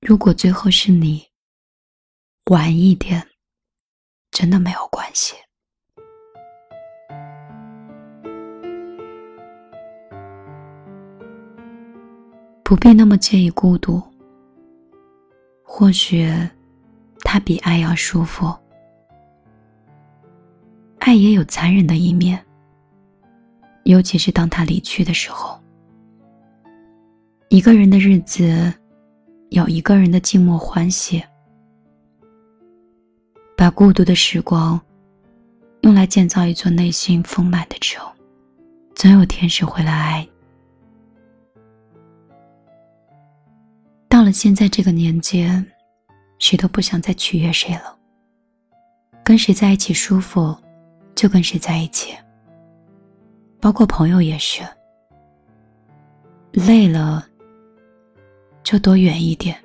如果最后是你，晚一点，真的没有关系。不必那么介意孤独。或许，它比爱要舒服。爱也有残忍的一面，尤其是当他离去的时候。一个人的日子，有一个人的静默欢喜。把孤独的时光，用来建造一座内心丰满的城，总有天使会来爱你。到了现在这个年纪，谁都不想再取悦谁了。跟谁在一起舒服，就跟谁在一起。包括朋友也是。累了，就躲远一点。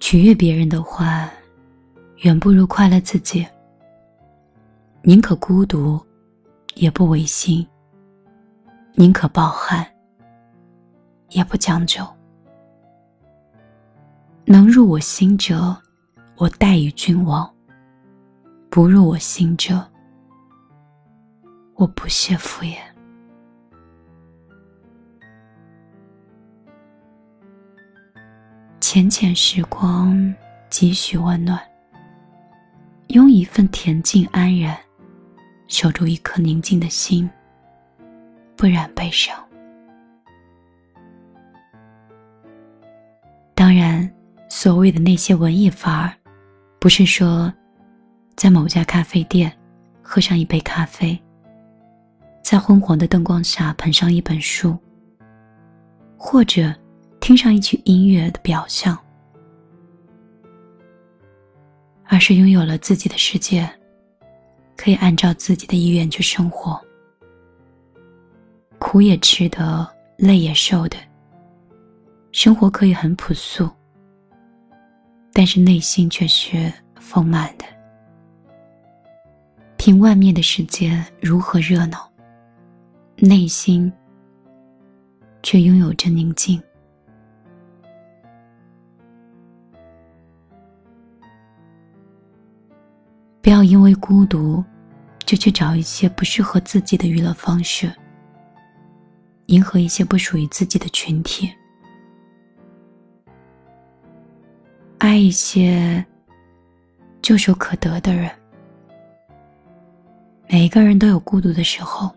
取悦别人的话，远不如快乐自己。宁可孤独，也不违心。宁可抱憾。也不将就，能入我心者，我待与君王；不入我心者，我不屑敷衍。浅浅时光，几许温暖。用一份恬静安然，守住一颗宁静的心，不染悲伤。当然，所谓的那些文艺范儿，不是说在某家咖啡店喝上一杯咖啡，在昏黄的灯光下捧上一本书，或者听上一曲音乐的表象，而是拥有了自己的世界，可以按照自己的意愿去生活，苦也吃得，累也受的。生活可以很朴素，但是内心却是丰满的。凭外面的世界如何热闹，内心却拥有着宁静。不要因为孤独，就去找一些不适合自己的娱乐方式，迎合一些不属于自己的群体。爱一些唾手可得的人。每一个人都有孤独的时候。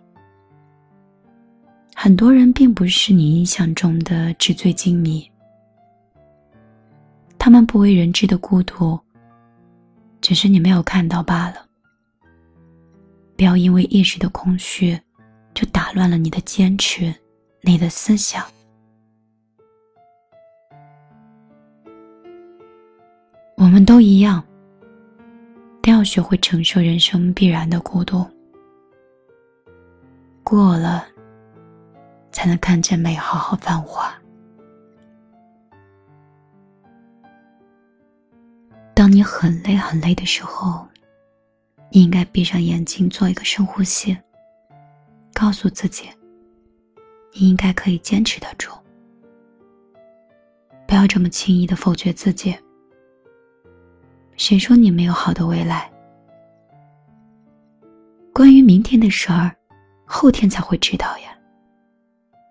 很多人并不是你印象中的纸醉金迷，他们不为人知的孤独，只是你没有看到罢了。不要因为一时的空虚，就打乱了你的坚持，你的思想。我们都一样，都要学会承受人生必然的孤独。过了，才能看见美好和繁华。当你很累很累的时候，你应该闭上眼睛做一个深呼吸，告诉自己，你应该可以坚持得住。不要这么轻易的否决自己。谁说你没有好的未来？关于明天的事儿，后天才会知道呀。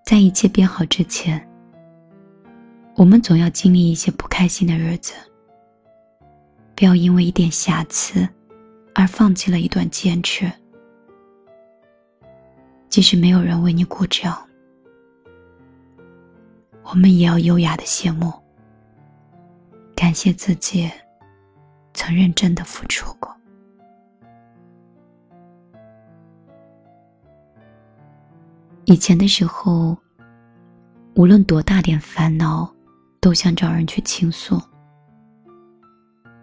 在一切变好之前，我们总要经历一些不开心的日子。不要因为一点瑕疵，而放弃了一段坚持。即使没有人为你鼓掌，我们也要优雅的谢幕，感谢自己。曾认真的付出过。以前的时候，无论多大点烦恼，都想找人去倾诉。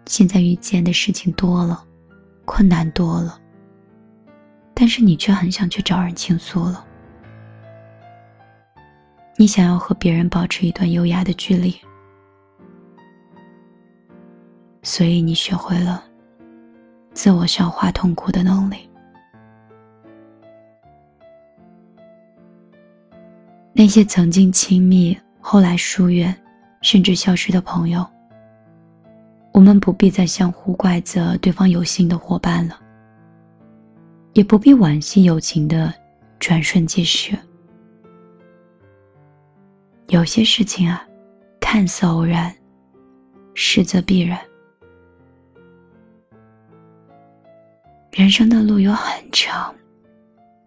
现在遇见的事情多了，困难多了，但是你却很想去找人倾诉了。你想要和别人保持一段优雅的距离。所以你学会了自我消化痛苦的能力。那些曾经亲密后来疏远，甚至消失的朋友，我们不必再相互怪责对方有心的伙伴了，也不必惋惜友情的转瞬即逝。有些事情啊，看似偶然，实则必然。人生的路有很长，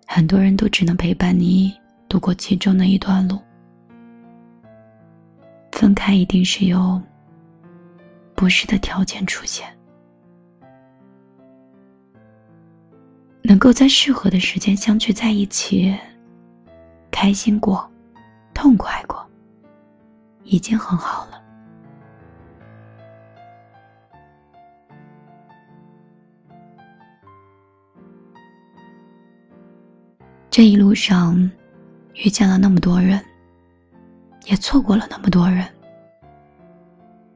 很多人都只能陪伴你度过其中的一段路。分开一定是有不适的条件出现，能够在适合的时间相聚在一起，开心过，痛快过，已经很好了。这一路上，遇见了那么多人，也错过了那么多人，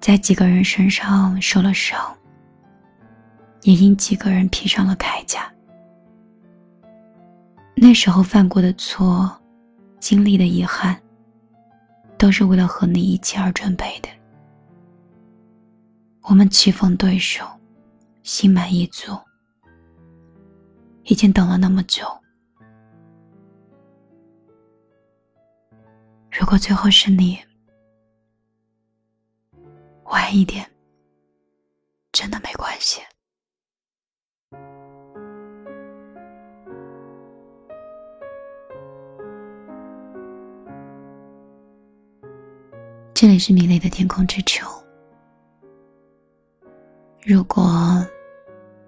在几个人身上受了伤，也因几个人披上了铠甲。那时候犯过的错，经历的遗憾，都是为了和你一起而准备的。我们棋逢对手，心满意足，已经等了那么久。如果最后是你，晚一点，真的没关系。这里是米粒的天空之球。如果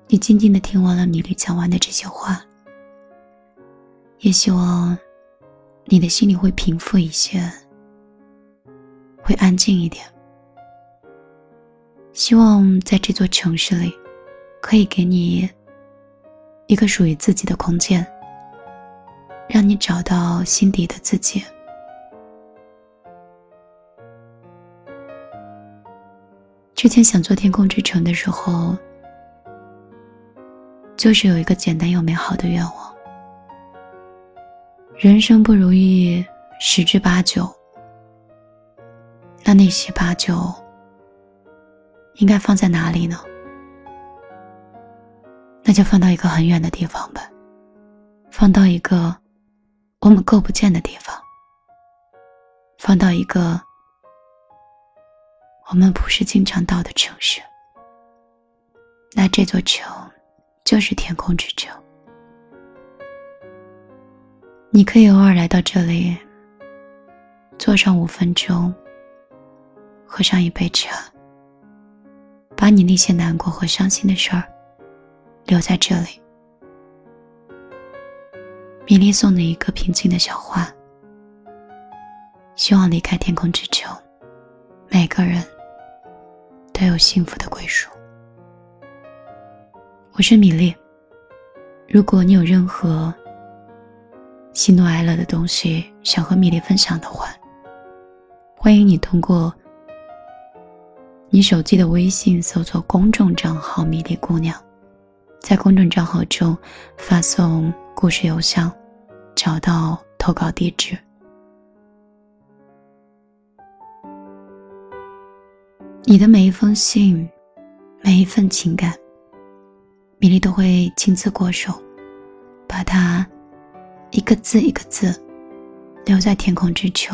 你静静的听完了米粒讲完的这些话，也希望。你的心里会平复一些，会安静一点。希望在这座城市里，可以给你一个属于自己的空间，让你找到心底的自己。之前想做天空之城的时候，就是有一个简单又美好的愿望。人生不如意十之八九，那那些八九应该放在哪里呢？那就放到一个很远的地方吧，放到一个我们够不见的地方，放到一个我们不是经常到的城市。那这座城就是天空之城。你可以偶尔来到这里，坐上五分钟，喝上一杯茶，把你那些难过和伤心的事儿留在这里。米粒送你一个平静的小花，希望离开天空之城，每个人都有幸福的归属。我是米粒，如果你有任何。喜怒哀乐的东西，想和米粒分享的话，欢迎你通过你手机的微信搜索公众账号“米粒姑娘”，在公众账号中发送故事邮箱，找到投稿地址。你的每一封信，每一份情感，米粒都会亲自过手，把它。一个字一个字，留在天空之球。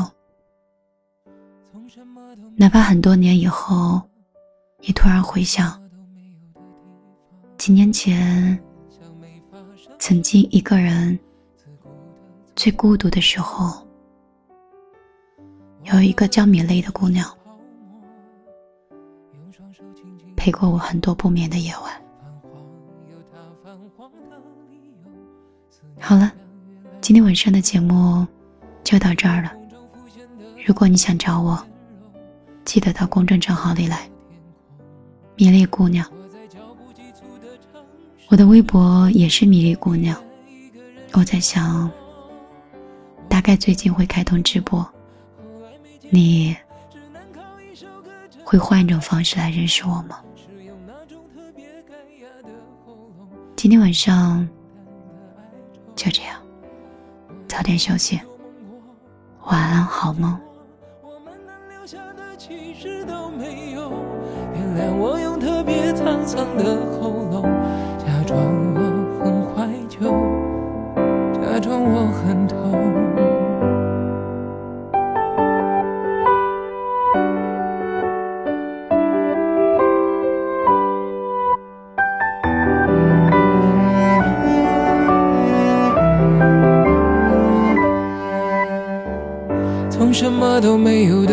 哪怕很多年以后，你突然回想，几年前，曾经一个人最孤独的时候，有一个叫米粒的姑娘，陪过我很多不眠的夜晚。好了。今天晚上的节目就到这儿了。如果你想找我，记得到公众账号里来。米粒姑娘，我的微博也是米粒姑娘。我在想，大概最近会开通直播，你会换一种方式来认识我吗？今天晚上就这样。早点休息，晚安，好梦。其实都没有。原谅我用特别沧桑的喉咙，假装我很怀旧，假装我很痛。什么都没有的，